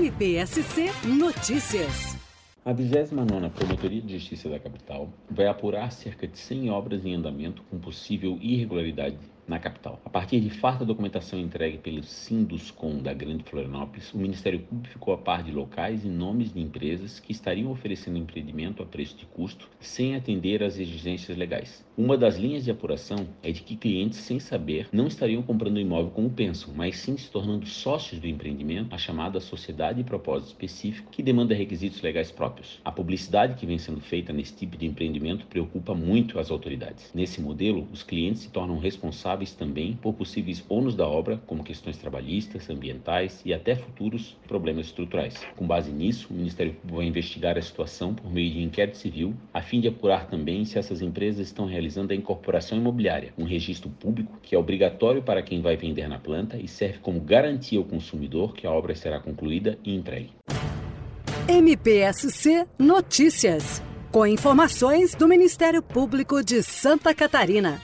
MPSC Notícias. A 29 Promotoria de Justiça da Capital vai apurar cerca de 100 obras em andamento com possível irregularidade na capital. A partir de farta documentação entregue pelo Sinduscom da Grande Florianópolis, o Ministério Público ficou a par de locais e nomes de empresas que estariam oferecendo empreendimento a preço de custo sem atender às exigências legais. Uma das linhas de apuração é de que clientes, sem saber, não estariam comprando o imóvel como pensam, mas sim se tornando sócios do empreendimento, a chamada sociedade de propósito específico, que demanda requisitos legais próprios. A publicidade que vem sendo feita nesse tipo de empreendimento preocupa muito as autoridades. Nesse modelo, os clientes se tornam responsáveis também por possíveis ônus da obra, como questões trabalhistas, ambientais e até futuros problemas estruturais. Com base nisso, o Ministério Público vai investigar a situação por meio de inquérito civil, a fim de apurar também se essas empresas estão realizando a incorporação imobiliária, um registro público que é obrigatório para quem vai vender na planta e serve como garantia ao consumidor que a obra será concluída e entregue. MPSC Notícias. Com informações do Ministério Público de Santa Catarina.